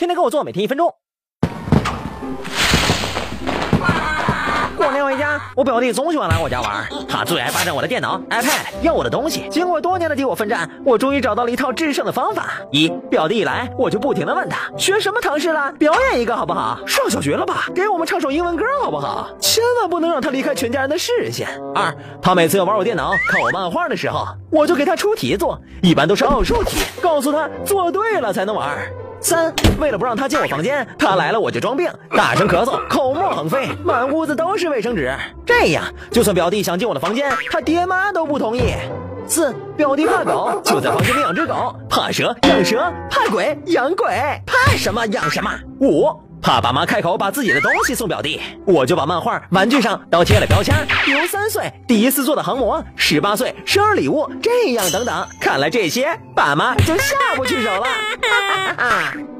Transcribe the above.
天天跟我做，每天一分钟。过年回家，我表弟总喜欢来我家玩，他最爱霸占我的电脑、iPad，要我的东西。经过多年的敌我奋战，我终于找到了一套制胜的方法。一，表弟一来，我就不停的问他学什么唐诗了，表演一个好不好？上小学了吧？给我们唱首英文歌好不好？千万不能让他离开全家人的视线。二，他每次要玩我电脑、看我漫画的时候，我就给他出题做，一般都是奥数题，告诉他做对了才能玩。三，为了不让他进我房间，他来了我就装病，大声咳嗽，口沫横飞，满屋子都是卫生纸。这样，就算表弟想进我的房间，他爹妈都不同意。四，表弟怕狗，就在房间里养只狗；怕蛇，养蛇；怕鬼，养鬼；怕什么养什么。五，怕爸妈开口把自己的东西送表弟，我就把漫画、玩具上都贴了标签，比如三岁第一次做的航模，十八岁生日礼物，这样等等。看来这些爸妈就下不去手了。Ha ha!